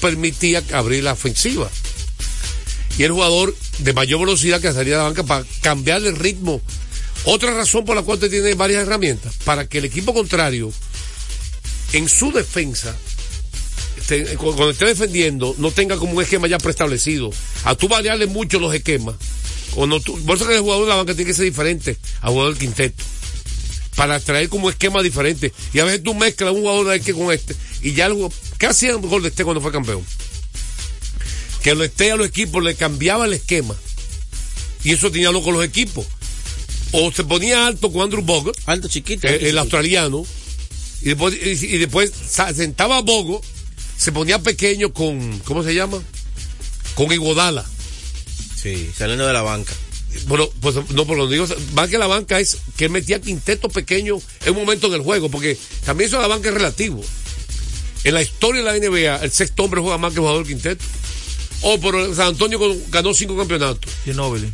permitía abrir la ofensiva. Y el jugador de mayor velocidad que salía de la banca para cambiar el ritmo. Otra razón por la cual usted tiene varias herramientas, para que el equipo contrario, en su defensa, esté- cuando esté defendiendo, no tenga como un esquema ya preestablecido. A tú variarle mucho los esquemas. Cuando tú, por eso que el jugador de la banca tiene que ser diferente al jugador del quinteto para traer como esquema diferente. Y a veces tú mezclas un jugador de este con este. Y ya el jugador- ¿Qué hacía Golden State cuando fue campeón? Que lo esté a los equipos le cambiaba el esquema. Y eso tenía loco los equipos. O se ponía alto con Andrew Bogut, Alto, chiquito. el chiquito. australiano. Y después, y, y después sa- sentaba a Bogo, se ponía pequeño con, ¿cómo se llama? Con Iguodala. Sí, saliendo de la banca. Bueno, pues no, por lo digo, más que la banca es que él metía quinteto pequeño en un momento del juego, porque también eso de la banca es relativo. En la historia de la NBA, el sexto hombre juega más que el jugador quinteto. O por San Antonio ganó cinco campeonatos. Ginobili.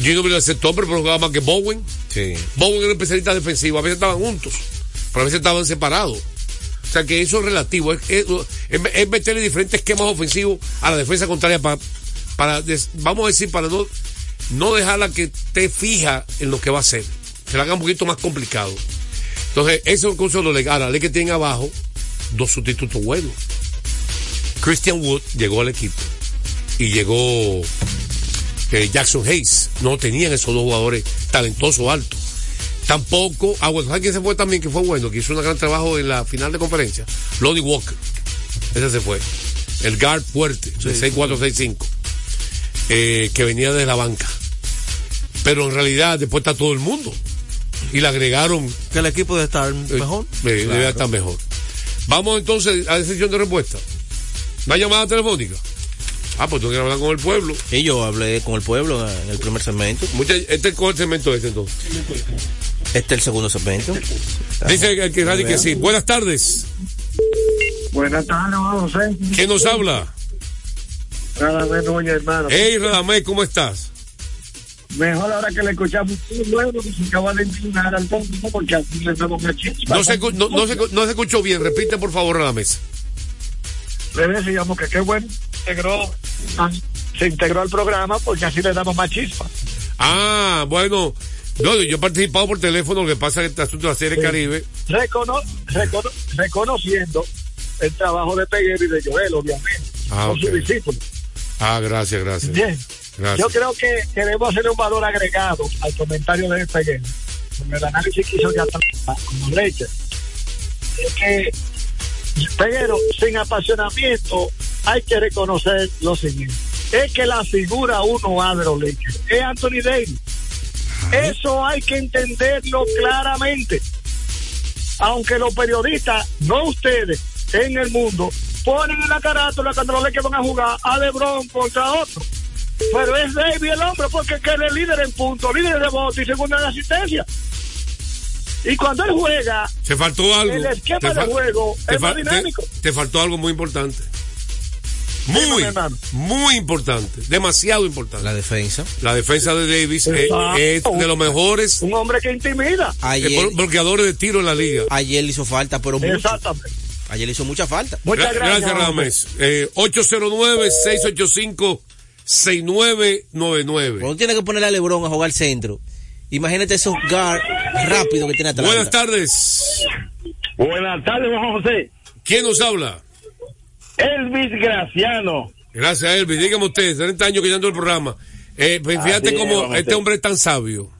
Gino era el sexto hombre, pero jugaba más que Bowen. Sí. Bowen era un especialista defensivo, a veces estaban juntos, pero a veces estaban separados. O sea que eso es relativo, es, es, es- es meterle diferentes esquemas ofensivos a la defensa contraria para, para des- vamos a decir, para no, no dejarla que esté fija en lo que va a hacer. Se la haga un poquito más complicado. Entonces, eso es un consejo legal. Ahora, que tiene abajo dos sustitutos buenos. Christian Wood llegó al equipo y llegó eh, Jackson Hayes. No tenían esos dos jugadores talentosos altos. Tampoco, ah, bueno, ¿sabes quién se fue también? Que fue bueno, que hizo un gran trabajo en la final de conferencia. Lodi Walker. Ese se fue. El guard fuerte, de 6-4-6-5. Eh, que venía de la banca. Pero en realidad después está todo el mundo. Y le agregaron Que el equipo debe estar eh, mejor. eh, debe estar mejor. Vamos entonces a la sesión de respuesta. ¿Una llamada telefónica? Ah, pues tú quieres hablar con el pueblo. Y yo hablé con el pueblo en el primer segmento. Mucha, este es el segmento este entonces. Este es el segundo segmento. Dice el que que sí. Buenas tardes. Buenas tardes, José. ¿Quién nos habla? Menos, oye, hermano. Hey, Radamé, ¿cómo estás? Mejor ahora que le escuchamos bueno que se acaba de inclinar al tonto porque así le damos una chispa. No se, no, no se, no se escuchó bien. Repite, por favor, Radamés. Revés, digamos que qué bueno. Integró, ah, se integró al programa porque así le damos más chispa. Ah, bueno. No, yo he participado por teléfono. Lo que pasa que este asunto de la Serie Caribe. Recono- recono- reconociendo el trabajo de Peguero y de Joel, obviamente, Ah, con su discípulo. Ah, gracias, gracias. Bien. Gracias. Yo creo que queremos hacer un valor agregado al comentario de Peguero, con el análisis que hizo atrás, como leche. Es que, Peguero, sin apasionamiento, hay que reconocer lo siguiente. Es que la figura uno A de los Lakers es Anthony Davis. Eso hay que entenderlo claramente. Aunque los periodistas, no ustedes, en el mundo, ponen en la carátula cuando los Lakers van a jugar a LeBron contra otro. Pero es Davis el hombre porque es que él es líder en puntos, líder de voto y segundo en asistencia. Y cuando él juega, Se faltó algo. el esquema Te de juego te es más te- dinámico. Te, faltó algo muy importante. Muy, hermano. muy importante. Demasiado importante. La defensa. La defensa de Davis eh, es de los mejores Un hombre que intimida. eh, Ayer, blo- bloqueadores de tiro en la liga. ayer le hizo falta, pero mucho. Exactamente. Ayer le hizo mucha falta. Muchas Gra- gracias. gracias. Rames. Eh, 809-685-6999. Cuando tiene que ponerle a Lebron a jugar centro, imagínate esos guard rápido que tiene atrás. Buenas tardes. Buenas tardes, Juan José. ¿Quién nos habla? Elvis Graciano. Gracias, Elvis. Dígame usted, 30 años que ando el programa. Eh, pues fíjate es, cómo este hombre es tan sabio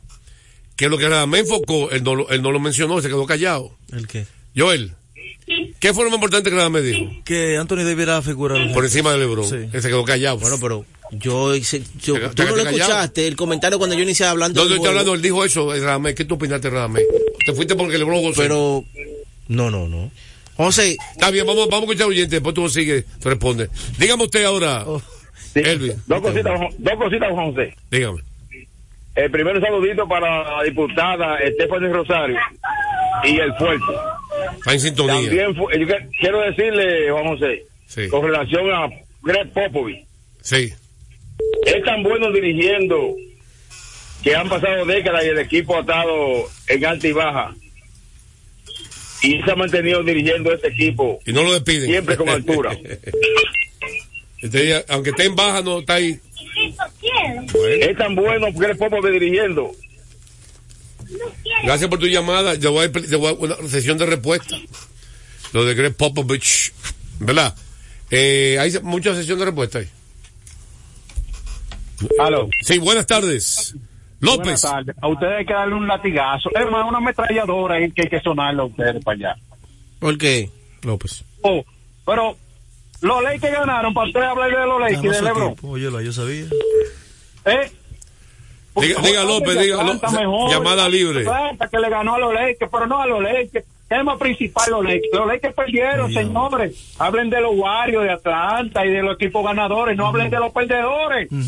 que lo que nada me enfocó, él no, lo- él no lo mencionó, se quedó callado. ¿El qué? Joel, ¿qué fue lo más importante que nada me dijo? Que Anthony Davis era la figura del Por encima de Lebron. Sí. Él se quedó callado. Bueno, pero yo, hice- yo Te- tú te no lo escuchaste, el comentario cuando yo inicié hablando no, yo estoy hablando, él dijo eso, eh, Radamés. ¿Qué tú opinaste, Radamés? Te fuiste porque Lebron gozó. pero no, no, no. José, Está bien, vamos, vamos a escuchar al oyente, después tú sigues, te responde. Dígame usted ahora, Oh. Sí. Dos cositas, dos cositas, José. Dígame. El primer saludito para la diputada Estefany Rosario y el fuerte. Está en sintonía. También yo quiero decirle, Juan José, Sí. con relación a Greg Popovich, Sí. es tan bueno dirigiendo que han pasado décadas y el equipo ha estado en alta y baja. Y se ha mantenido dirigiendo este equipo Y no lo despiden. siempre con altura. Este día, aunque esté en baja, no está ahí. Es tan bueno eres Popovich dirigiendo. Gracias por tu llamada. Yo voy a, yo voy a una sesión de respuesta. Lo de Greg Popovich, ¿verdad? Eh, hay mucha sesión de respuesta ahí. Aló. Sí, buenas tardes. López. Buenas tardes. A ustedes hay que darle un latigazo. Es más, una ametralladora ahí que hay que sonarle a ustedes para allá. ¿Por qué, López? Oh, pero los Lakers ganaron, para ustedes hablar de los y Ganó de LeBron. equipo. Óyelo, yo sabía. ¿Eh? Diga- diga, López, diga, mejor. llamada libre. Que le ganó a los Lakers, pero no a los Lakers. Tema principal los Lakers. Los Lakers perdieron, señores. Hablen de los Warriors de Atlanta y de los equipos ganadores, no hablen de los perdedores.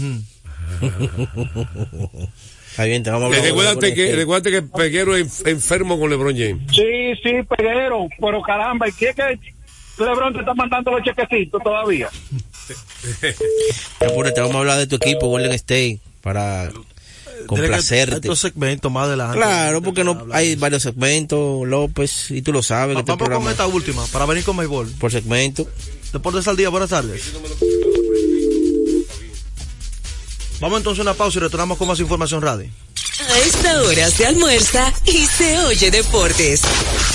Está bien, te vamos a Eh, hablar. recuérdate, que, recuérdate que Peguero es enfermo con LeBron James. Sí, sí, Peguero, pero caramba, ¿y qué es que LeBron te está mandando los chequecitos todavía? Apúrate, vamos a hablar de tu equipo, Golden State, para Complacerte. Estos segmentos más adelante. Claro, porque no hay varios segmentos, López, y tú lo sabes, que este Vamos con esta última, para venir con béisbol. por segmento. Deportes al día, buenas tardes. Vamos entonces a una pausa y retornamos con más información radio. A esta hora se almuerza y se oye deportes.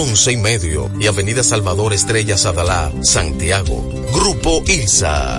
y medio, y Avenida Salvador Estrellas Adalá, Santiago. Grupo ILSA.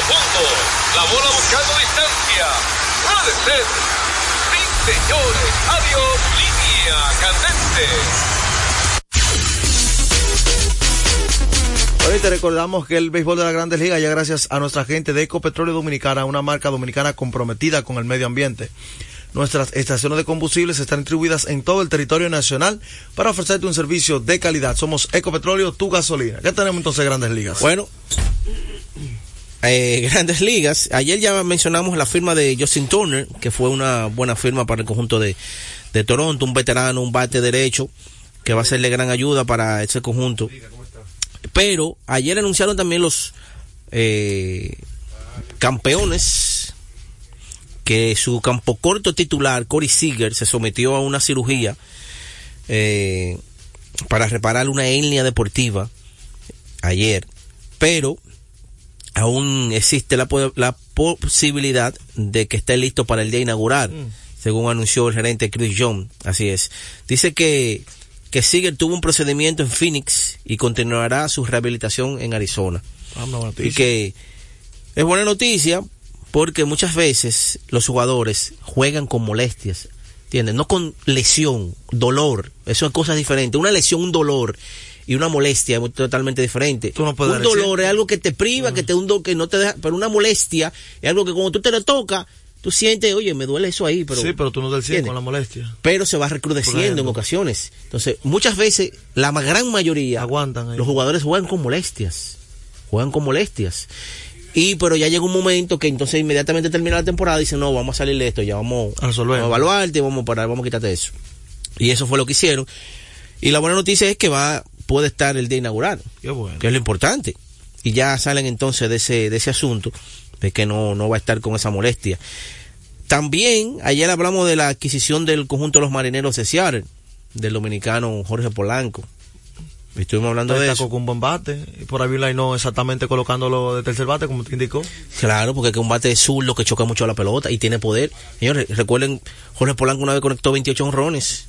Profundo. La bola buscando distancia. Puede ser. Sí, señores. Adiós. Línea candente. Hoy te recordamos que el béisbol de las grandes ligas ya gracias a nuestra gente de Ecopetróleo Dominicana, una marca dominicana comprometida con el medio ambiente. Nuestras estaciones de combustibles están distribuidas en todo el territorio nacional para ofrecerte un servicio de calidad. Somos Ecopetróleo, tu gasolina. ¿Qué tenemos entonces grandes ligas? Bueno, eh, grandes ligas. Ayer ya mencionamos la firma de Justin Turner, que fue una buena firma para el conjunto de, de Toronto, un veterano, un bate derecho, que va a serle gran ayuda para ese conjunto. Pero ayer anunciaron también los eh, campeones que su campo corto titular, Corey Seager, se sometió a una cirugía eh, para reparar una hernia deportiva ayer, pero aún existe la, po- la posibilidad de que esté listo para el día inaugural, según anunció el gerente Chris John. Así es. Dice que, que Seager tuvo un procedimiento en Phoenix y continuará su rehabilitación en Arizona. Ah, Y que es buena noticia porque muchas veces los jugadores juegan con molestias, ¿entiendes? No con lesión, dolor, eso es cosas diferentes. Una lesión, un dolor y una molestia es totalmente diferente. Tú no puedes un dolor es algo que te priva, que te un do- que no te deja, pero una molestia es algo que cuando tú te lo tocas, tú sientes, oye, me duele eso ahí, pero sí, pero tú no del 100 ¿entiendes? con la molestia. pero se va recrudeciendo en ocasiones. Entonces, muchas veces, la gran mayoría, Aguantan ahí. los jugadores juegan con molestias. Juegan con molestias. Y pero ya llega un momento que entonces inmediatamente termina la temporada y dicen, no, vamos a salir de esto, ya vamos A vamos a evaluarte, vamos a parar, vamos a quitarte eso. Y eso fue lo que hicieron. Y la buena noticia es que va, puede estar el día inaugural, Qué bueno. que es lo importante. Y ya salen entonces de ese, de ese asunto, de que no, no va a estar con esa molestia. También, ayer hablamos de la adquisición del conjunto de los marineros de Seattle, del dominicano Jorge Polanco. Estuvimos hablando de eso. con un buen bate. Y por ahí no exactamente colocándolo de tercer bate, como te indicó. Claro, porque es un bate zurdo que choca mucho la pelota y tiene poder. Señores, recuerden, Jorge Polanco una vez conectó 28 honrones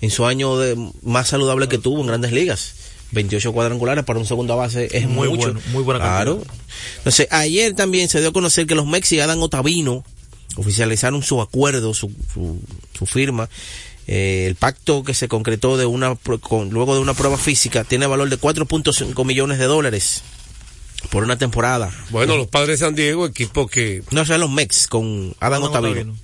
en su año de, más saludable que tuvo en grandes ligas. 28 cuadrangulares para un segundo base es Muy mucho. bueno, muy buena Claro. Entonces, ayer también se dio a conocer que los Mexi y Adam Otavino oficializaron su acuerdo, su, su, su firma. Eh, el pacto que se concretó de una pro- con, luego de una prueba física tiene valor de 4.5 millones de dólares por una temporada. Bueno, los padres de San Diego, equipo que. No, son los Mex con Adam Otavino.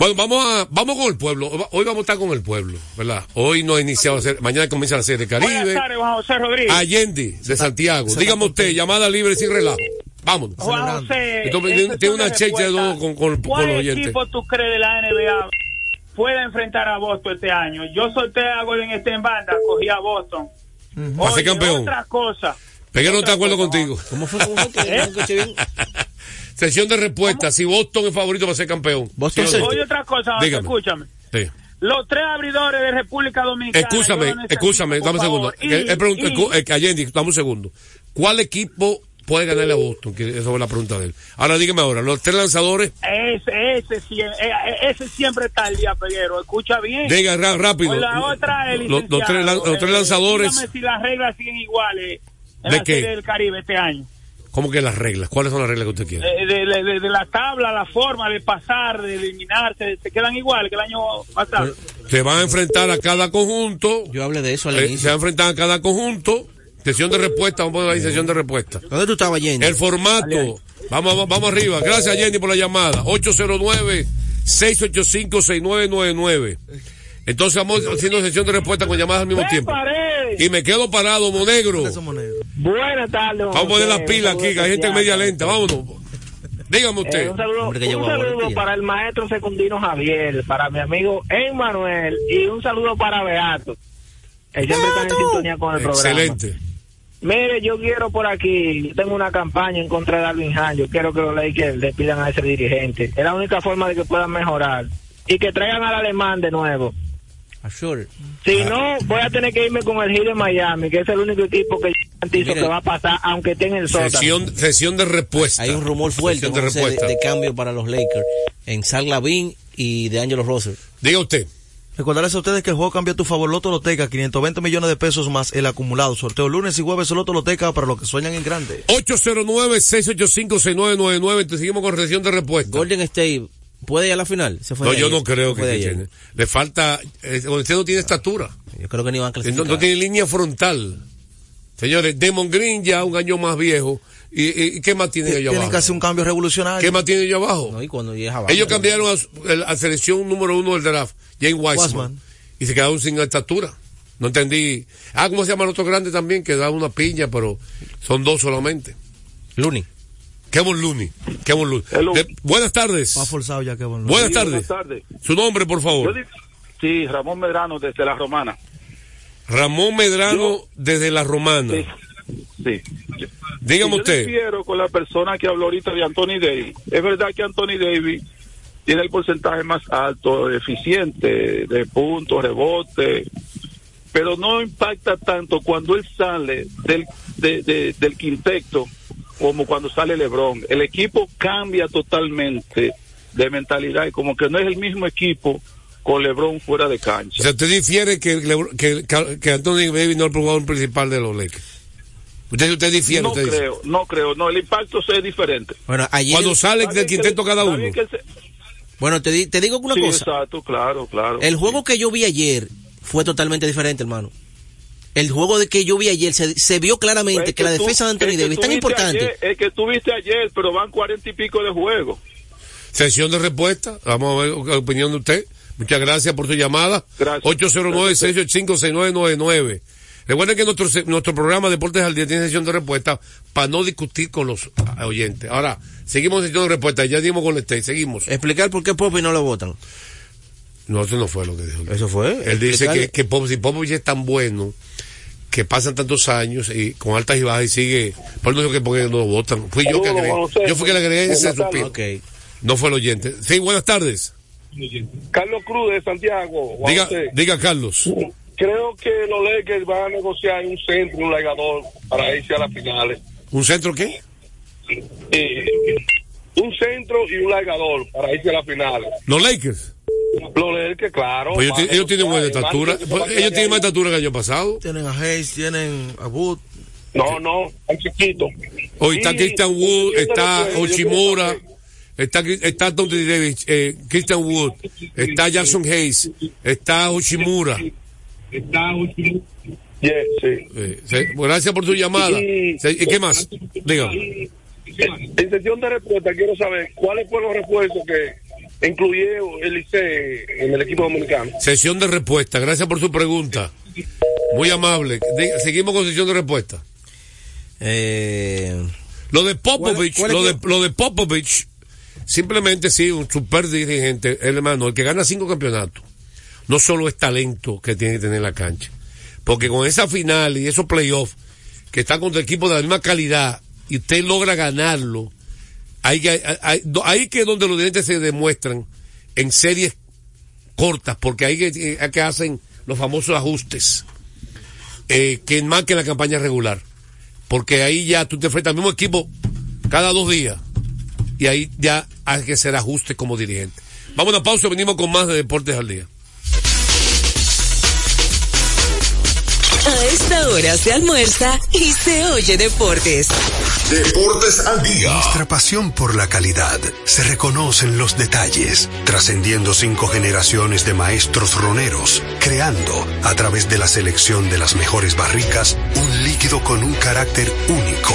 Bueno, vamos a, vamos con el pueblo. Hoy vamos a estar con el pueblo, ¿verdad? Hoy no ha iniciado a ser, mañana comienza la serie de Buenas Caribe. tardes, Juan José Rodríguez. Allende, de Santiago. Dígame usted, llamada libre sin relajo. Vámonos. Juan José, Entonces, esa tiene- una checha de dos con, con, con ¿Cuál los oyentes. equipo tú crees de la NBA puede enfrentar a Boston este año? Yo solté a Golden State en banda, cogí a Boston. A ser Oye, campeón. Otra cosa. Peguero no está de acuerdo contigo. ¿Cómo fue? ¿Cómo fue? Que no escuché bien. Sesión de respuesta. Si Boston es favorito para ser campeón. Boston Sí? Oye, otra cosa, Dígame. escúchame. Sí. Los tres abridores de República Dominicana. Escúchame, escúchame, dame un segundo. Eh, eh, Y- escu- eh, Allende, dame un segundo. ¿Cuál equipo puede ganarle a Boston? Que esa fue la pregunta de él. Ahora dígame ahora, los tres lanzadores, Ese, ese, sie- eh, ese siempre está al día, Peguero. Escucha bien. diga rápido. La otra, el Los- los tres los tres eh, lanzadores. dígame si las reglas siguen iguales en ¿De la qué? Serie del Caribe este año. ¿Cómo que las reglas? ¿Cuáles son las reglas que usted quiere? De, de- de- de la tabla, la forma de pasar, de eliminarse, se quedan iguales que el año pasado. Se van a enfrentar a cada conjunto. Yo hablé de eso al eh, inicio. se van a enfrentar a cada conjunto. Sesión de respuesta, vamos a poner ahí sesión de respuesta. ¿Dónde tú estabas yendo? El formato. Vamos, vamos, vamos arriba. Gracias, Jenny, por la llamada. 809-685-6999. Entonces vamos haciendo sesión de respuesta con llamadas al mismo tiempo. Y me quedo parado, monegro. Buenas tardes. Vamos a poner las pilas aquí, que hay gente en media lenta. Vámonos. Dígame usted. Eh, un saludo, Hombre, que un saludo para el maestro secundino Javier, para mi amigo Emmanuel y un saludo para Beato. Él siempre está en sintonía con el programa. Excelente. Mire, yo quiero por aquí, yo tengo una campaña en contra de Darwin Han. Yo quiero que los Lakers le pidan a ese dirigente. Es la única forma de que puedan mejorar. Y que traigan al alemán de nuevo. Sure. Si no, voy a tener que irme con el Heat de Miami, que es el único equipo que garantizo Mire. que va a pasar, aunque esté en el sótano. Sesión, sesión de respuesta. Hay un rumor fuerte de José, de, respuesta. de cambio para los Lakers en Zach Lavin y de Angelo Russell. Diga usted. Recordarles a ustedes que el juego cambia a tu favor Loto Loteca, 520 millones de pesos más el acumulado. Sorteo lunes y jueves Loto Loteca para los que sueñan en grande. 809-685-6999. Entonces seguimos con sesión de respuesta. Golden State puede ir a la final. Se fue No, yo ayer. no creo que que. Le falta. eh, usted no tiene estatura. Yo creo que ni van a No, clasificar. no tiene línea frontal. Señores, Demon Green ya un año más viejo. ¿Y, y- qué más tienen allá Tienen abajo? que hacer un cambio revolucionario. ¿Qué más tienen allá abajo? No, y cuando abajo. Ellos cambiaron a, a selección número uno del draft, James Wiseman, y se quedaron sin estatura. No entendí. Ah, ¿cómo se llama el otro grande también? Que da una piña, pero son dos solamente. Looney. Kevin Looney. Kevin Looney. De- buenas tardes. Va forzado ya que bueno. Buenas Sí, tardes. Buenas tardes. Su nombre, por Yo favor. di- sí, Ramón Medrano desde La Romana. Ramón Medrano desde La Romana. Sí. Dígame yo usted. difiero con la persona que habló ahorita de Anthony Davis. Es verdad que Anthony Davis tiene el porcentaje más alto, eficiente, de puntos, rebote, pero no impacta tanto cuando él sale del, de- de- del quinteto como cuando sale LeBron. El equipo cambia totalmente de mentalidad y como que no es el mismo equipo con LeBron fuera de O cancha. sea, usted difiere que, que, que Anthony Davis no es el jugador principal de los Lakers. Usted, usted difiere, No usted dice. creo, no creo, no, el impacto es diferente. Bueno, ayer. Cuando sale del quinteto cada uno. se- Bueno, te, di- te digo una sí, cosa. exacto, claro, claro. El juego que yo vi ayer fue totalmente diferente, hermano. El juego de que yo vi ayer se, se vio claramente Es que, la tú- defensa de Anthony es que Davis es tan importante. ayer, es que tú viste ayer, pero van cuarenta y pico de juego. Sesión de respuesta. Vamos a ver la opinión de usted. Muchas gracias por su llamada. Gracias. 809-685-6999. Recuerden que nuestro, se- nuestro programa Deportes al Día tiene sesión de respuesta para no discutir con los oyentes. Ahora, seguimos en sesión de respuesta. Ya dimos con este, seguimos. Explicar por qué Popi no lo votan. No, eso no fue lo que dijo. Eso fue. Él dice que, que Pop- si Popovich es tan bueno, que pasan tantos años y con altas y bajas y sigue. Por eso dijo que porque no lo votan. Fui yo que agregué. Yo fui que le agregué ese suspiro. tardes. No fue el oyente. Sí, buenas tardes. Carlos Cruz de Santiago. Diga, diga Carlos. Creo que los Lakers van a negociar un centro y un largador para irse a las finales. ¿Un centro qué? Eh, un centro y un largador para irse a las finales. Los Lakers. Los Lakers, claro. Pues ellos, tienen buena estatura. Pues ellos tienen más estatura que el año pasado. Tienen a Hayes, tienen a Wood. No, no, un chiquito. Hoy está Christian Wood, está Ochimura, está, está Anthony Davis, eh, Christian Wood, está Jackson Hayes, está Ochimura. Está Yes, sí. Eh, gracias por su llamada. Y- Se- ¿Y qué más? Diga. En sesión de respuesta quiero saber cuáles fueron los refuerzos que incluyó el ICE en el equipo dominicano. Sesión de respuesta. Gracias por su pregunta. Muy amable. Diga- seguimos con sesión de respuesta. Eh, Lo de Popovich, ¿Cuál- cuál es lo, de, lo de Popovich, simplemente sí, un super dirigente, el hermano, el que gana cinco campeonatos, no solo es talento que tiene que tener en la cancha, porque con esa final y esos playoffs, que están contra equipos de la misma calidad, y usted logra ganarlo, ahí, ahí, ahí que es donde los dirigentes se demuestran en series cortas, porque ahí que, ahí que hacen los famosos ajustes, eh, que más que la campaña regular. Porque ahí ya tú te enfrentas al mismo equipo cada dos días y ahí ya hay que hacer ajustes como dirigente. Vamos a una pausa y venimos con más de Deportes al Día. A esta hora se almuerza y se oye deportes. Deportes al día. Nuestra pasión por la calidad se reconoce en los detalles, trascendiendo cinco generaciones de maestros roneros, creando, a través de la selección de las mejores barricas, un líquido con un carácter único,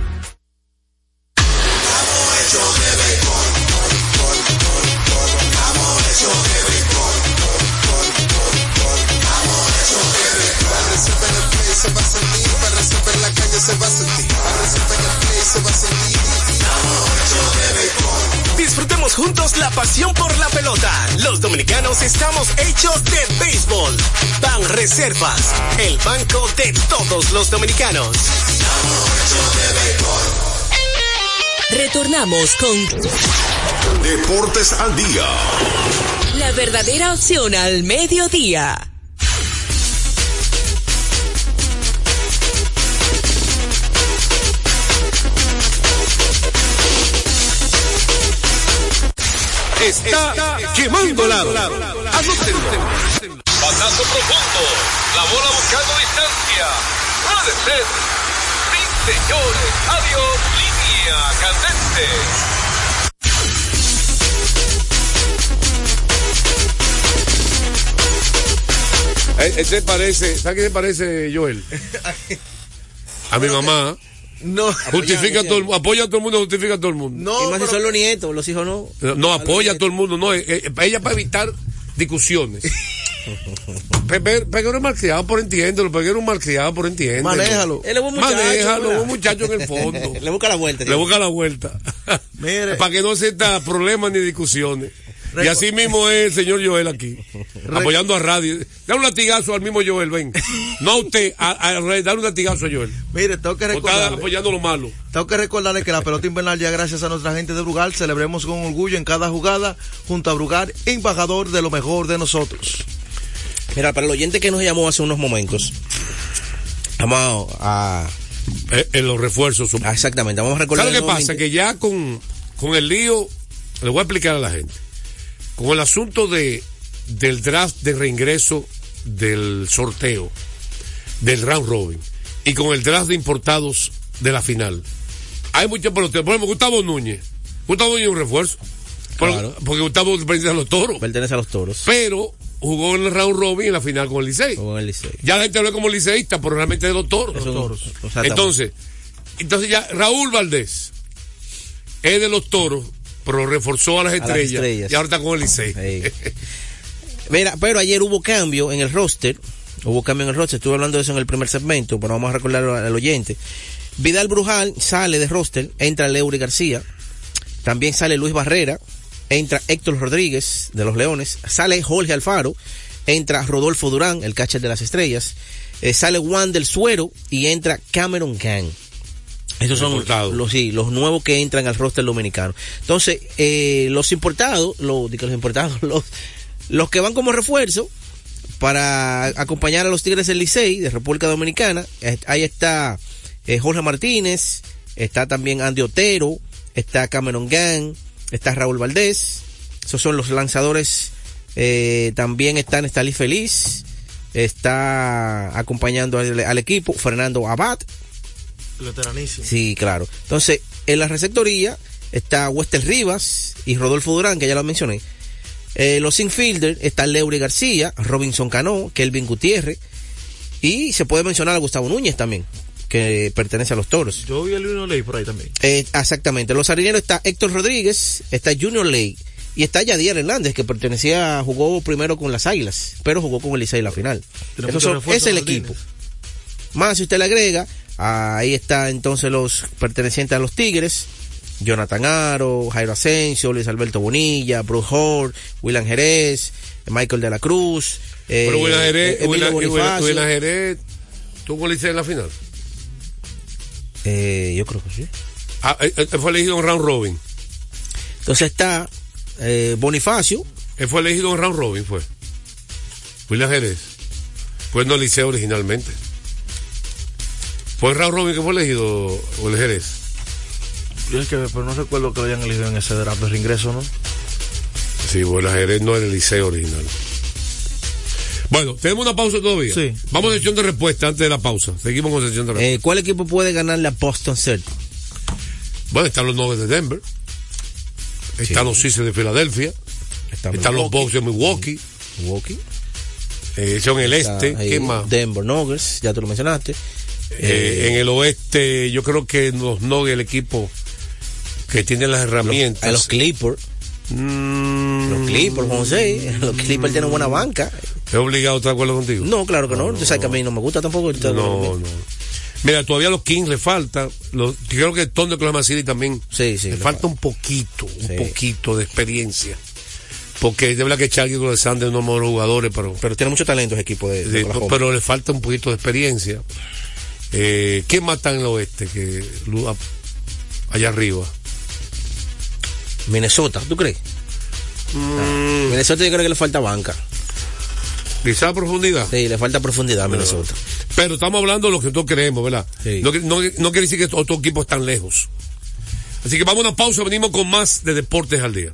Juntos la pasión por la pelota. Los dominicanos estamos hechos de béisbol. Ban Reservas, el banco de todos los dominicanos. Retornamos con Deportes al día. la verdadera opción al mediodía. Está quemando lado. Anótenlo. Batazo profundo. La bola buscando distancia. Puede ser. Sí, señores. Adiós. Línea candente. Este parece, ¿sabes qué se parece, Joel? A mi mamá. No. Justifica a todo el apoya a todo el mundo, justifica a todo el mundo. No, y más si son los nietos, los hijos no. No, apoya a todo el mundo, no, eh, eh, ella para evitar discusiones. Peguero es malcriado por entiéndelo, Peguero es un malcriado por entiéndelo. Manéjalo. Él es buen muchacho, Manéjalo, un muchacho en el fondo. Le busca la vuelta. Le busca la vuelta. Mire. Para que no se problemas ni discusiones. Y así mismo es el señor Joel aquí, apoyando a radio. Dale un latigazo al mismo Joel, ven. No a usted, a, a- dale un latigazo a Joel. Mire, tengo que recordarle, apoyando lo malo. tengo que recordarle que la pelota invernal ya gracias a nuestra gente de Brugal celebremos con orgullo en cada jugada junto a Brugal, embajador de lo mejor de nosotros. Mira, para el oyente que nos llamó hace unos momentos, vamos a... Eh, en los refuerzos. Ah, exactamente, vamos a recordar... ¿Sabes lo que nuevamente- pasa? Que ya con, con el lío, le voy a explicar a la gente, con el asunto de del draft de reingreso del sorteo, del round robin, y con el draft de importados de la final, hay muchos peloteros. Por ejemplo, Gustavo Núñez. Gustavo Núñez es un refuerzo. Claro. porque Gustavo pertenece a los toros. Pertenece a los toros. Pero jugó en el round robin en la final con el Licey. Jugó en el Licey. Ya la gente ve como liceísta, pero realmente de los toros. Un- exactamente. Entonces, entonces ya Raúl Valdés es de los toros, pero reforzó a las las estrellas, estrellas. y ahora está con el Licey. Mira, pero ayer hubo cambio en el roster. Hubo cambio en el roster. Estuve hablando de eso en el primer segmento, pero vamos a recordarlo al oyente. Vidal Brujal sale de roster, entra Leury García. También sale Luis Barrera. Entra Héctor Rodríguez de los Leones. Sale Jorge Alfaro. Entra Rodolfo Durán, el catcher de las estrellas. Eh, sale Juan del Suero y entra Cameron Gang. Esos son los, sí, los nuevos que entran al roster dominicano. Entonces, eh, los importados, los, los importados, los, los que van como refuerzo para acompañar a los Tigres del Licey de República Dominicana, eh, ahí está eh, Jorge Martínez, está también Andy Otero, está Cameron Gang, está Raúl Valdés, esos son los lanzadores, eh, también está Nestalí Feliz, está acompañando al, al equipo Fernando Abad, Veteranísimo. Sí, claro. Entonces, en la receptoría está Wester Rivas y Rodolfo Durán, que ya lo mencioné. Eh, los infielders está Leury García, Robinson Cano, Kelvin Gutiérrez. Y se puede mencionar a Gustavo Núñez también, que pertenece a los toros. Yo vi el Luno Ley por ahí también. Eh, exactamente. Los harineros está Héctor Rodríguez, está Junior Ley y está Yadier Hernández, que pertenecía, jugó primero con las Águilas, pero jugó con el Licey la final. Son- es el equipo. Más si usted le agrega, ahí está entonces los pertenecientes a los Tigres. Jonathan Aro, Jairo Asensio, Luis Alberto Bonilla, Bruce Hall, William Jerez, Michael de la Cruz, eh, Pero William Jerez, William- William- Bonifacio. William Jerez, ¿tuvo con el Licey en la final? Eh, yo creo que sí. Ah, él- él fue elegido en round robin. Entonces está eh, Bonifacio. Él fue elegido en round robin, fue. William Jerez. Pues no el Liceo originalmente. ¿Fue round robin que fue elegido o el Jerez? Yo es que, pero no recuerdo que lo hayan elegido en ese draft de reingreso, ¿no? Sí, bueno, el Jerez no era el Liceo original. Bueno, tenemos una pausa todavía. Sí. Vamos a sección de respuesta antes de la pausa. Seguimos con sección de respuesta. Eh, ¿Cuál equipo puede ganarle a Boston Celtics? Bueno, están los Nuggets de Denver. Están los Sixers de Filadelfia. Están los Bucks de Milwaukee. Milwaukee. Eh, son el Está este. ahí ¿Qué más? Denver Nuggets, ya tú lo mencionaste. Eh, en el oeste, yo creo que los Nuggets, el equipo que tiene las herramientas. A los Clippers. Mm. Los Clippers, José. Los Clippers tienen buena banca. ¿Es obligado a estar de acuerdo contigo? No, claro que no. Tú sabes que a mí no me gusta tampoco. No, no. Mira, todavía a los Kings le falta. Los, creo que Thunder Oklahoma City también. Sí, sí. Le le falta un poquito, un Sí. poquito de experiencia. Porque de verdad que Charlie uno de los mejores jugadores, pero, Pero tiene mucho talento ese equipo de, de de- pero le falta un poquito de experiencia. Eh, ¿Quién más está en el oeste que allá arriba? Minnesota, ¿tú crees? Ah, Minnesota yo creo que le falta banca. Quizá profundidad. Sí, le falta profundidad a Minnesota. Pero estamos hablando de lo que nosotros creemos, ¿verdad? Sí. No, que- no, no quiere decir que otros equipos están lejos. Así que vamos a una pausa, venimos con más de Deportes al Día.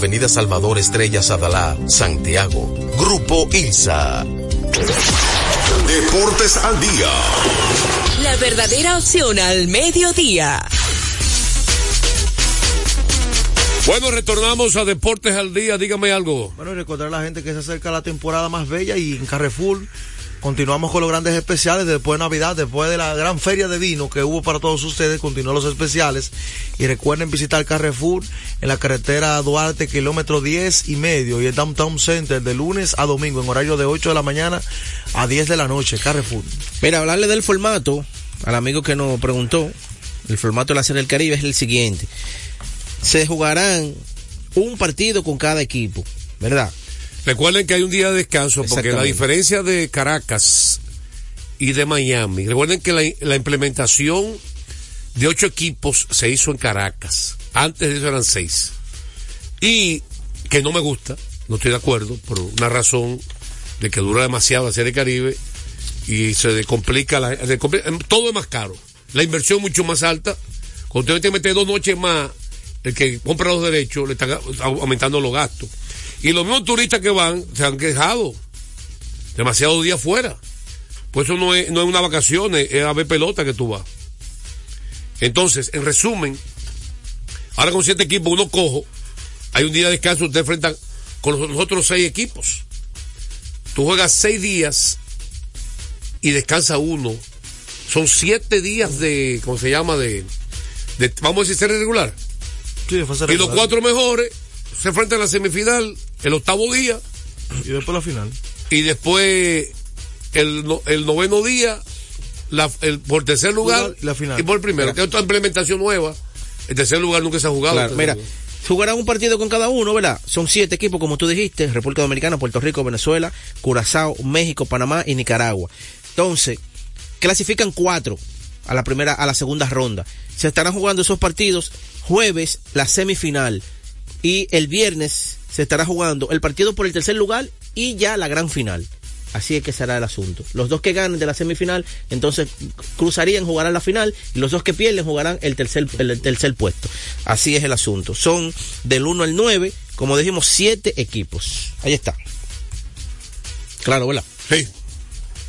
Avenida Salvador Estrella Sadalá, Santiago. Grupo ILSA. Deportes al día. La verdadera opción al mediodía. Bueno, retornamos a Deportes al Día. Dígame algo. Bueno, y recordar a la gente que se acerca la temporada más bella y en Carrefour continuamos con los grandes especiales después de Navidad, después de la gran feria de vino que hubo para todos ustedes, continúan los especiales. Y recuerden visitar Carrefour en la carretera Duarte, kilómetro 10 y medio, y el Downtown Center de lunes a domingo, en horario de 8 de la mañana a 10 de la noche, Carrefour. Mira, hablarle del formato, al amigo que nos preguntó, el formato de la Serie del Caribe es el siguiente. Se jugarán un partido con cada equipo, ¿verdad? Recuerden que hay un día de descanso porque la diferencia de Caracas y de Miami, recuerden que la, la implementación de ocho equipos se hizo en Caracas. Antes de eso eran seis. Y que no me gusta, no estoy de acuerdo, por una razón de que dura demasiado la Serie Caribe y se complica, la, se complica- todo es más caro. La inversión es mucho más alta. Cuando usted meter dos noches más, el que compra los derechos le está aumentando los gastos. Y los mismos turistas que van se han quejado. Demasiados días fuera. Pues eso no es, no es una vacación, es a ver pelota que tú vas. Entonces, en resumen, ahora con siete equipos, uno cojo, hay un día de descanso, usted enfrenta con los, otros seis equipos. Tú juegas seis días y descansa uno. Son siete días de, ¿cómo se llama? De, de vamos a decir, ser regular. Sí, Y los cuatro mejores se enfrentan a la semifinal el octavo día. Y después la final. Y después el, el noveno día, la, el, por tercer lugar La final. y por el primero. Que es otra implementación nueva. El tercer lugar nunca se ha jugado. Claro, mira, jugarán un partido con cada uno, ¿verdad? Son siete equipos, como tú dijiste, República Dominicana, Puerto Rico, Venezuela, Curazao, México, Panamá y Nicaragua. Entonces, clasifican cuatro a la primera, a la segunda ronda. Se estarán jugando esos partidos jueves, la semifinal, y el viernes se estará jugando el partido por el tercer lugar y ya la gran final. Así es que será el asunto. Los dos que ganen de la semifinal, entonces cruzarían, jugarán la final, y los dos que pierden jugarán el tercer, el tercer puesto. Así es el asunto. Son del 1 al 9, como dijimos, siete equipos. Ahí está. Claro, ¿verdad? Sí.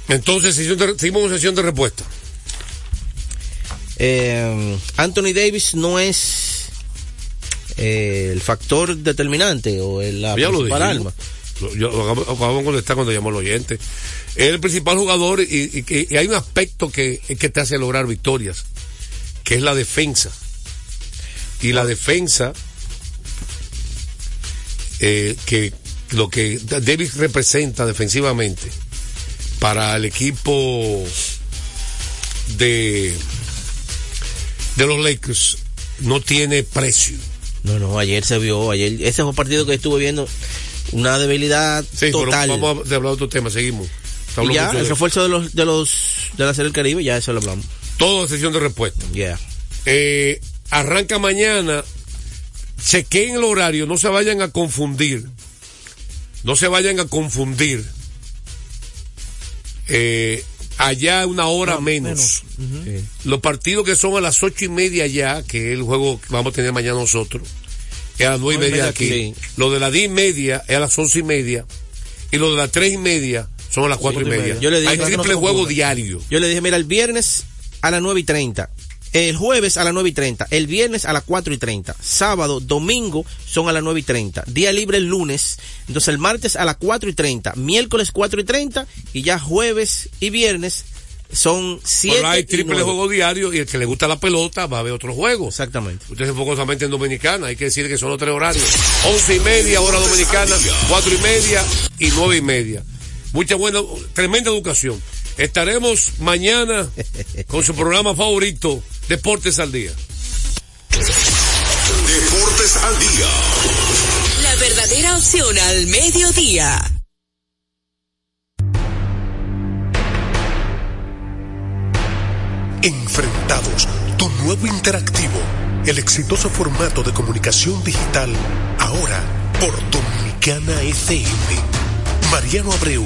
Entonces, sesión de- seguimos con sesión de respuesta. Eh, Anthony Davis no es eh, el factor determinante o el- la Ya principal. Lo- Yo lo acabamos de contestar cuando llamó el oyente. Es el principal jugador y, y hay un aspecto que, que te hace lograr victorias, que es la defensa. Y la defensa, eh, que lo que Davis representa defensivamente para el equipo de, de los Lakers no tiene precio. No, no, ayer se vio, ayer, ese fue un partido que estuve viendo, una debilidad Sí, pero total. vamos a hablar de otro tema, seguimos. Y ya, el refuerzo de los, de los, de la Serie del Caribe, ya eso lo hablamos. Todo sesión de respuesta. Yeah. Eh, arranca mañana. Chequen el horario, no se vayan a confundir. No se vayan a confundir. Eh, allá una hora menos. Los partidos que son a las ocho y media ya, que es el juego que vamos a tener mañana nosotros, es a las nueve y media aquí. Sí. Lo de las diez y media es a las once y media. Y lo de las tres y media son a las cuatro y media. Yo le dije Hay no triple se juego diario. Yo le dije, mira, el viernes a las 9 y 30. El jueves a las 9 y 30. El viernes a las 4 y 30. Sábado, domingo son a las 9 y 30. Día libre el lunes. Entonces el martes a las 4 y 30. Miércoles 4 y 30. Y ya jueves y viernes son 7 Pero hay y triple 9. juego diario y el que le gusta la pelota va a ver otro juego. Exactamente. Usted se enfocó solamente en Dominicana, hay que decir que son los tres horarios. Once y media, hora dominicana, cuatro y media y nueve y media. Mucha buena, tremenda educación. Estaremos mañana con su programa favorito, Deportes al Día. Deportes al día. La opción al mediodía. Enfrentados, tu nuevo interactivo, el exitoso formato de comunicación digital, ahora por Dominicana FM. Mariano Abreu,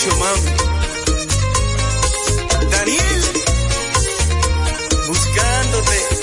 Mucho, mami. Daniel, buscándote.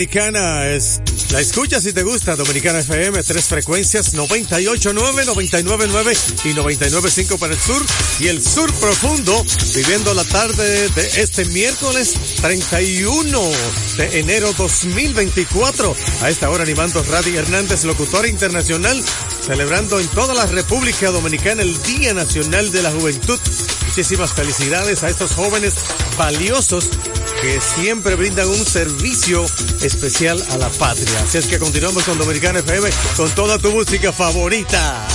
Dominicana. Es, la escucha si te gusta, Dominicana FM, tres frecuencias, 98.9, 99.9 y 99.5 para el sur y el sur profundo, viviendo la tarde de este miércoles 31 de enero 2024. A esta hora animando Radio Hernández, locutora internacional, celebrando en toda la República Dominicana el Día Nacional de la Juventud. Muchísimas felicidades a estos jóvenes valiosos que siempre brindan un servicio especial a la patria. Así es que continuamos con Dominicana FM con toda tu música favorita.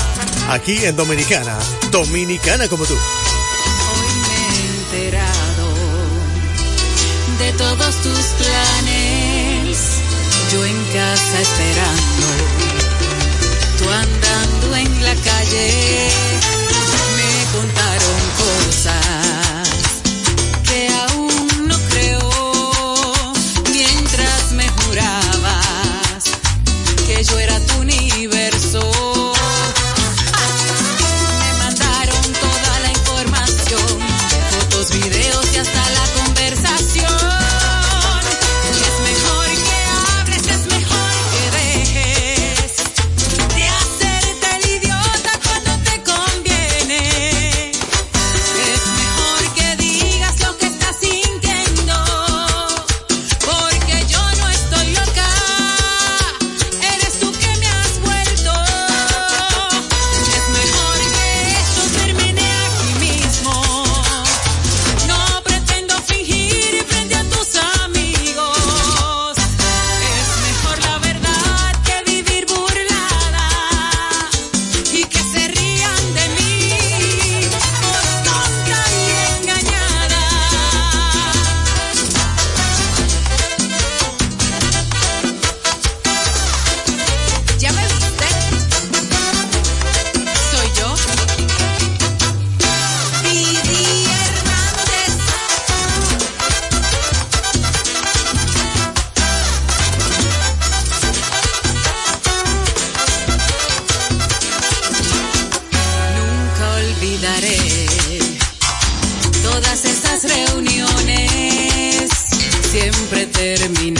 Aquí en Dominicana. Dominicana como tú. enterado de todos tus planes. Yo en casa esperando, andando en la calle. Me contaron cosas que aún no creo. Mientras me jurabas que yo era tu Siempre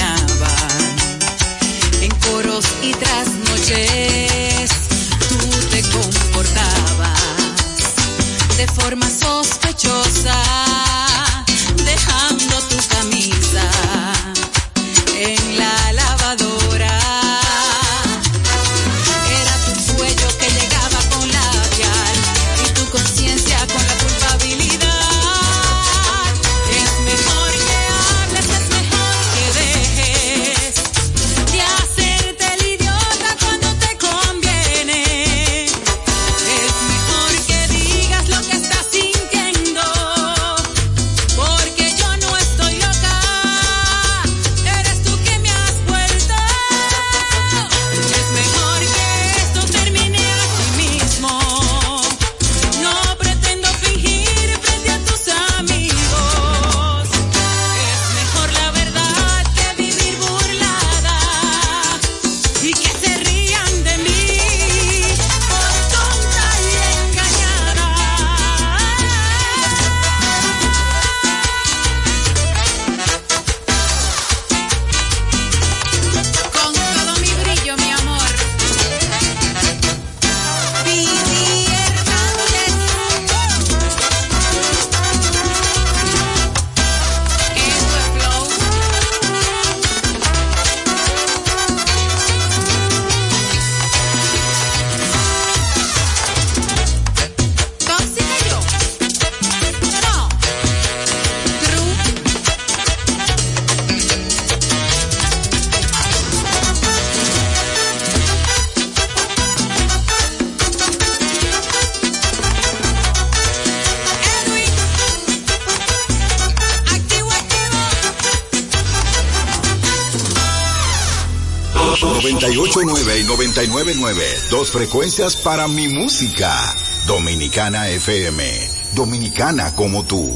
98.9 y 99.9. Dos frecuencias para mi música. Dominicana FM. Dominicana como tú.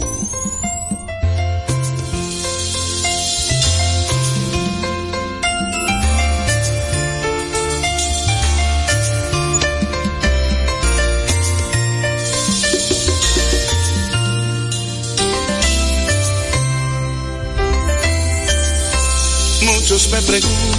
me pregunta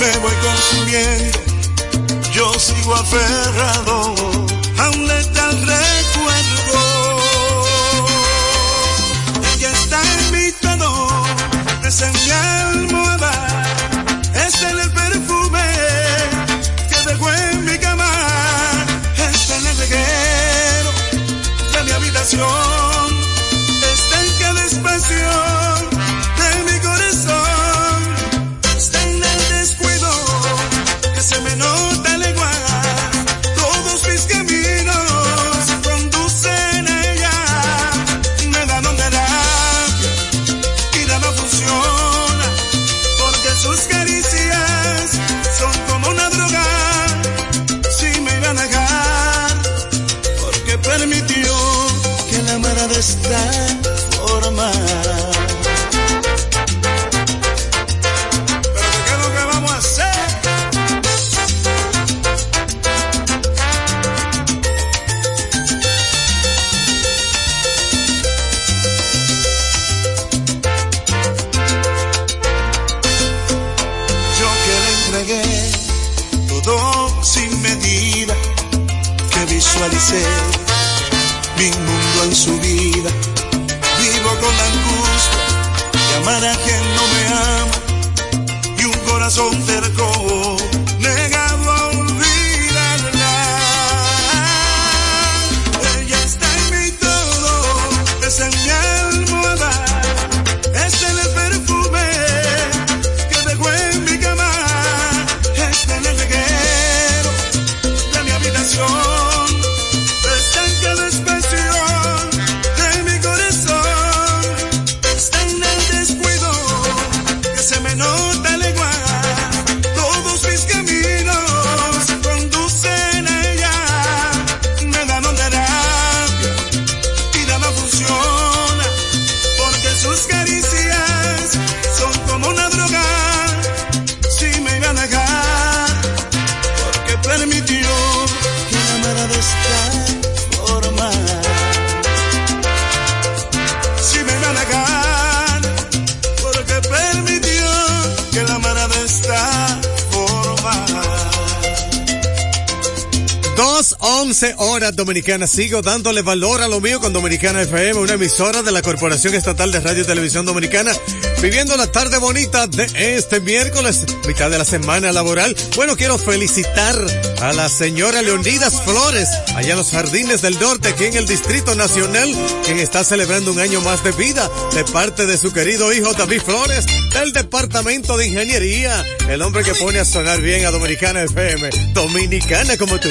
me voy consumiendo, yo sigo aferrado a un letal recuerdo. Ella está en mi tono, es amara de horas dominicanas. Sigo dándole valor a lo mío con Dominicana FM, una emisora de la Corporación Estatal de Radio y Televisión Dominicana. Viviendo la tarde bonita de este miércoles, mitad de la semana laboral. Bueno, quiero felicitar a la señora Leonidas Flores, allá en los Jardines del Norte, aquí en el Distrito Nacional, quien está celebrando un año más de vida de parte de su querido hijo David Flores, del Departamento de Ingeniería, el hombre que pone a sonar bien a Dominicana FM, dominicana como tú.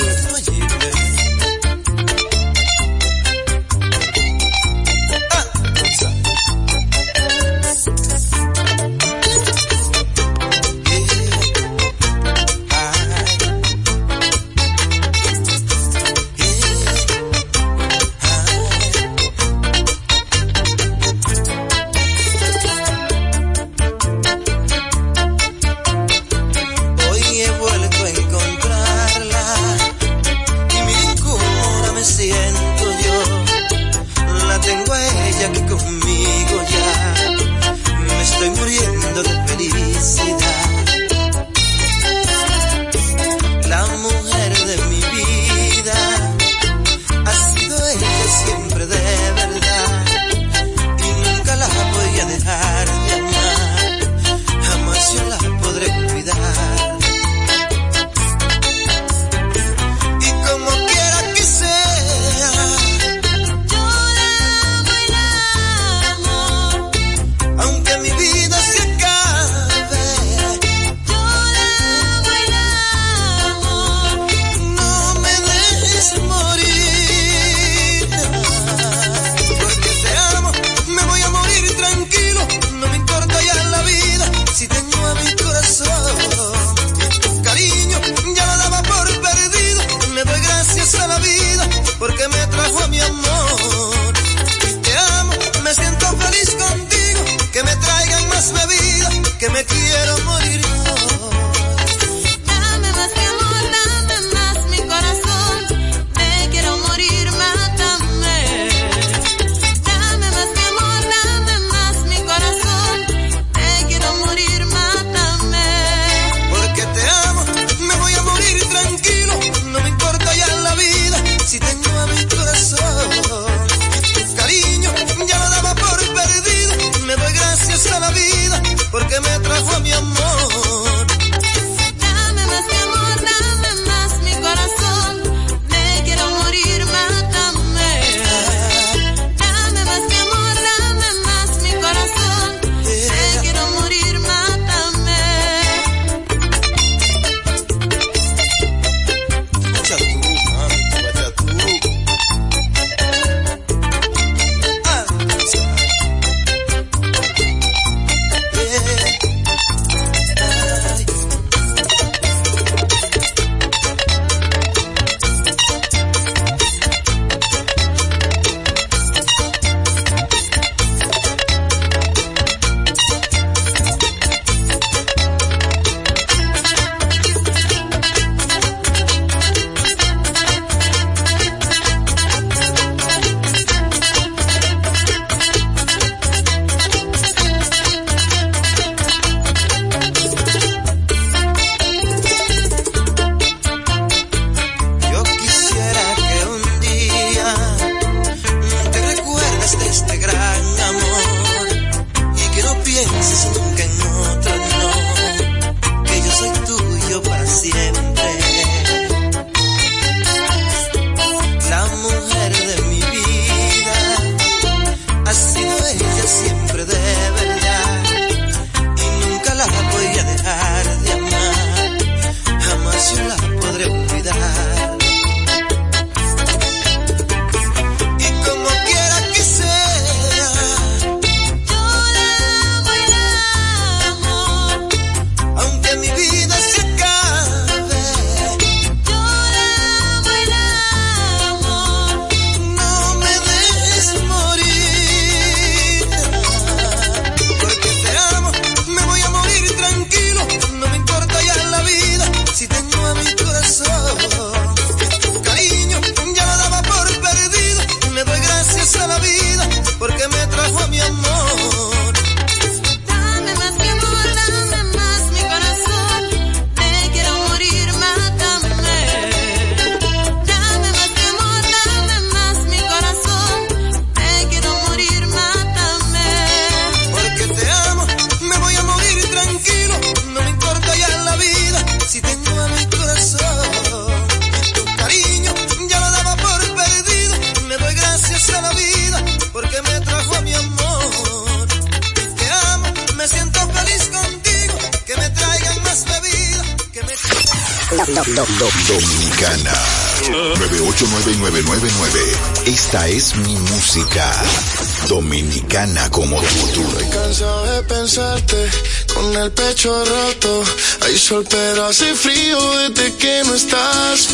sol, pero hace frío desde que no estás.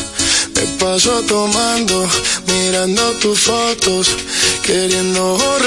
Me paso tomando, mirando tus fotos, queriendo borrar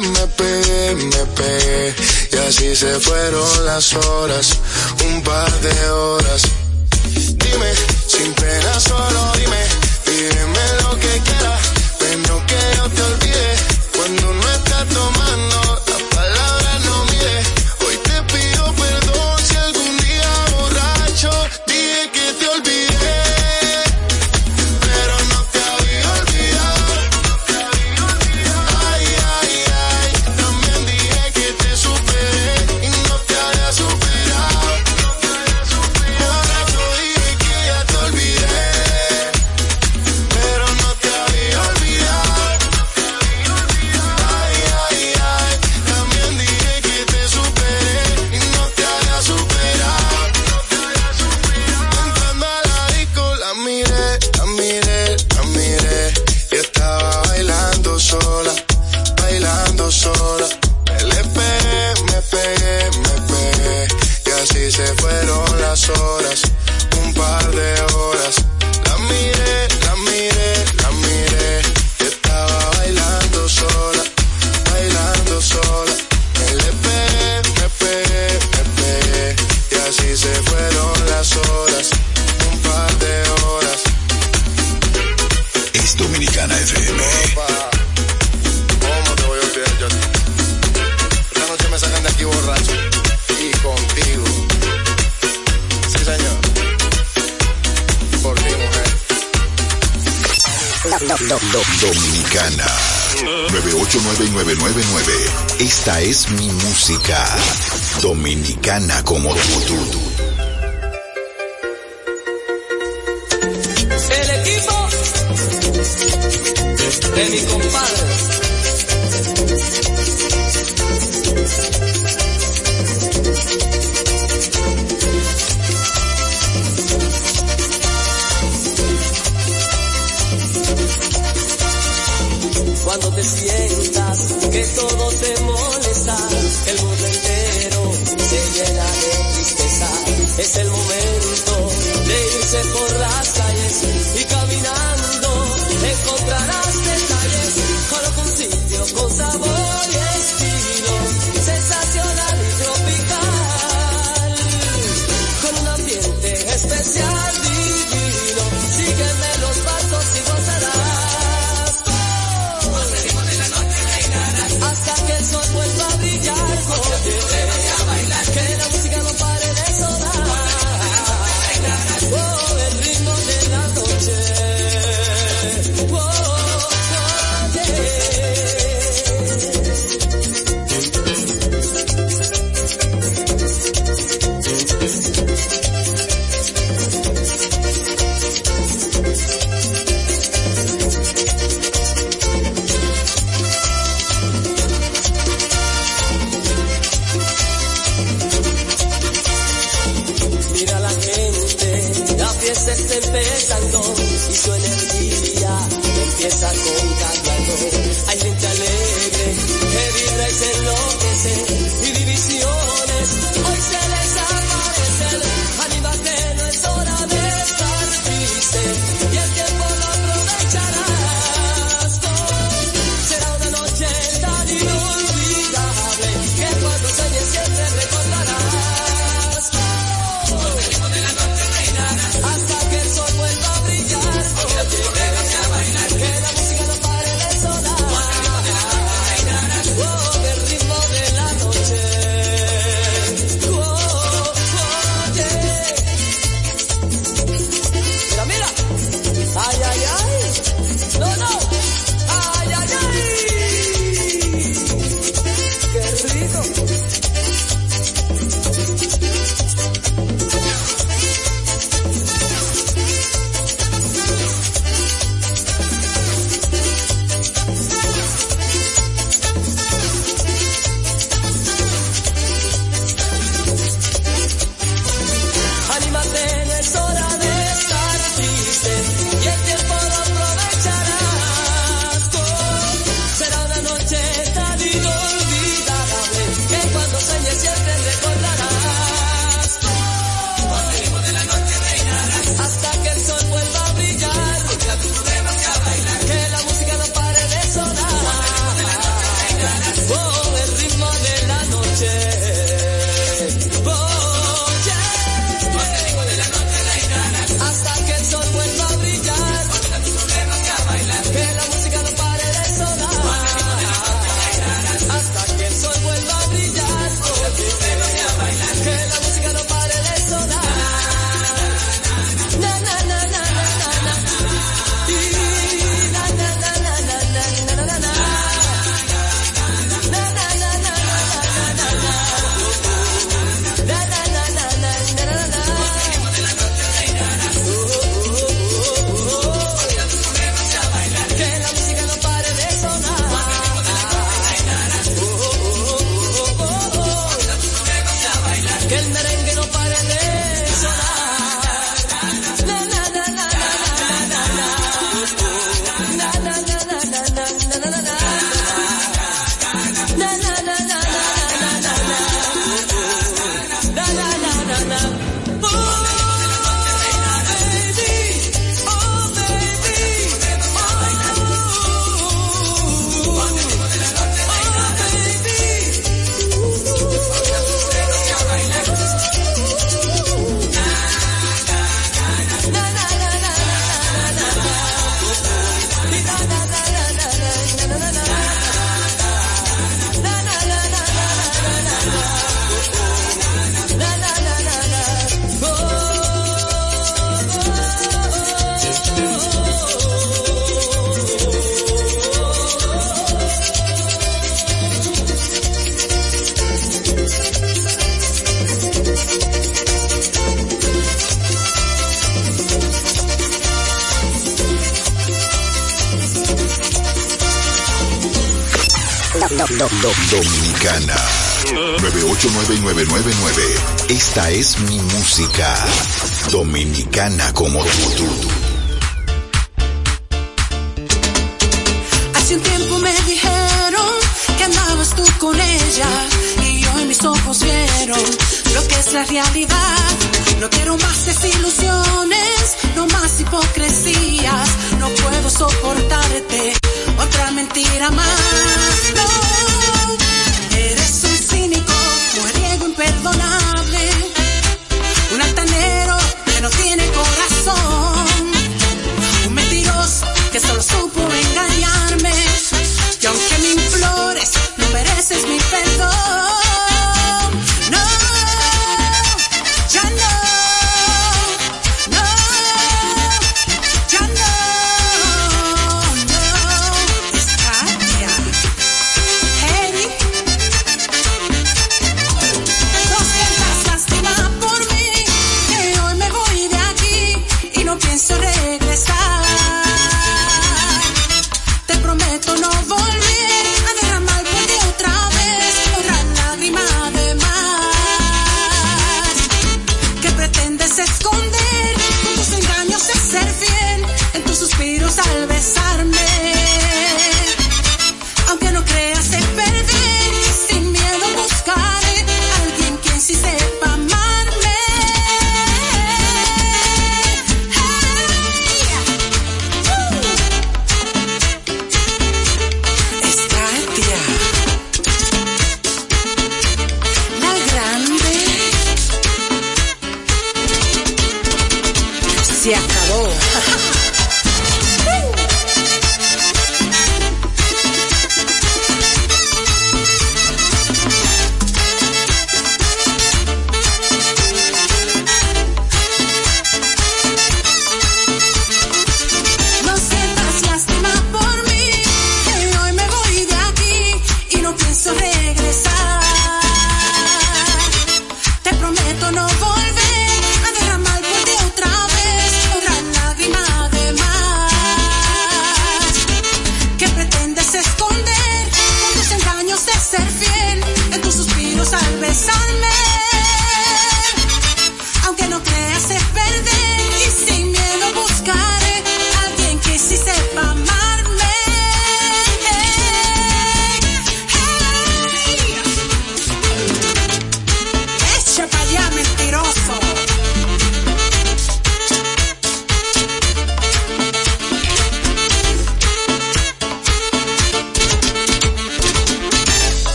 me pegué, me pegué. Y así se fueron las horas, un par de horas. Dime, sin pena solo dime, dime lo que quieras. Dominicana 989999. Esta es mi música. Dominicana como, tú. El equipo de mi compadre. Esta es mi música, dominicana como tú. Hace un tiempo me dijeron que andabas tú con ella y hoy mis ojos vieron lo que es la realidad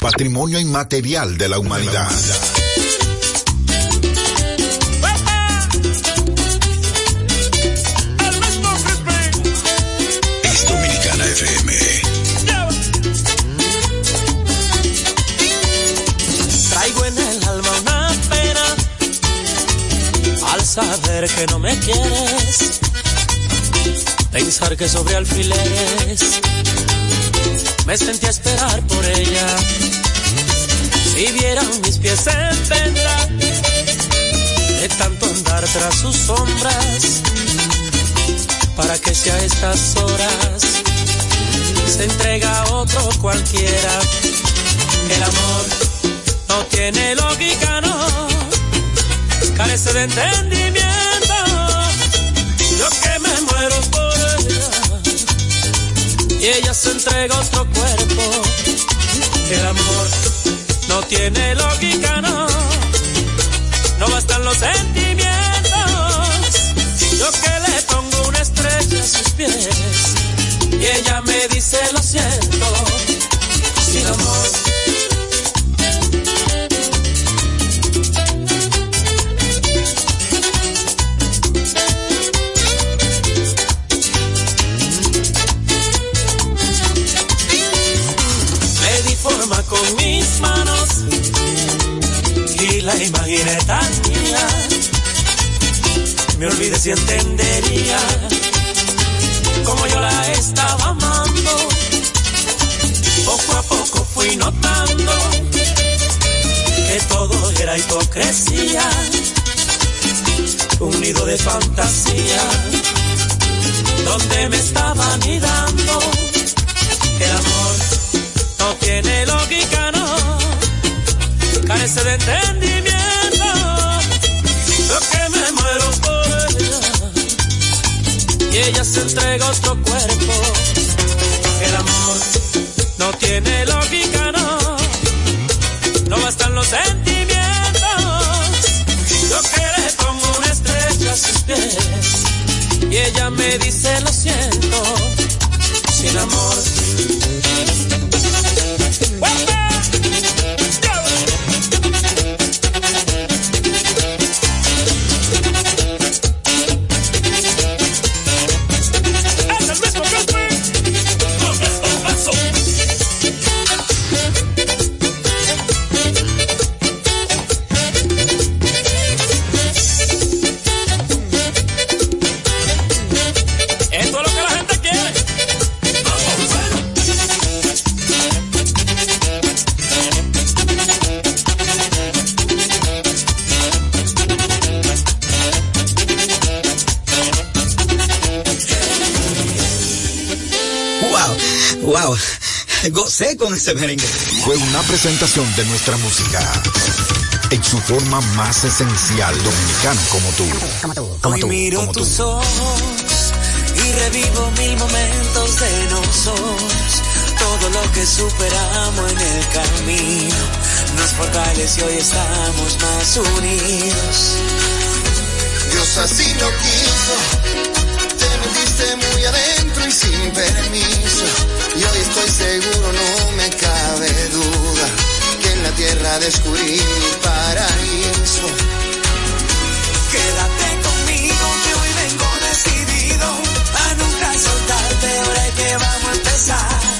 Patrimonio inmaterial de la humanidad. Es Dominicana FM. Traigo en el alma una pena al saber que no me quieres. Pensar que sobre alfileres me a esperar por ella. Si vieran mis pies en tendrá de tanto andar tras sus sombras, para que sea a estas horas se entrega a otro cualquiera. El amor no tiene lógica, no, carece de entendimiento ella se entrega otro cuerpo. El amor no tiene lógica, no. No bastan los sentimientos. Yo que le pongo una estrella a sus pies y ella me dice lo siento. Sin amor. Me olvidé si entendería como yo la estaba amando. Poco a poco fui notando que todo era hipocresía, un nido de fantasía, donde me estaba mirando el amor no tiene lógica, no, carece de entendimiento. Y ella se entrega a otro cuerpo. El amor no tiene lógica, no, no bastan los sentimientos. Yo que le pongo una estrella a sus pies y ella me dice lo siento, sin amor. Wow. Gocé con ese merengue. Fue una presentación de nuestra música en su forma más esencial dominicana como tú. Como tú, como Hoy tú, miro como tú. tus ojos y revivo mil momentos de nosotros. Todo lo que superamos en el camino nos fortalece y hoy estamos más unidos. Dios así lo quiso. Muy adentro y sin permiso. Y hoy estoy seguro, no me cabe duda, que en la tierra descubrí mi paraíso. Quédate conmigo que hoy vengo decidido a nunca soltarte. Ahora que vamos a empezar.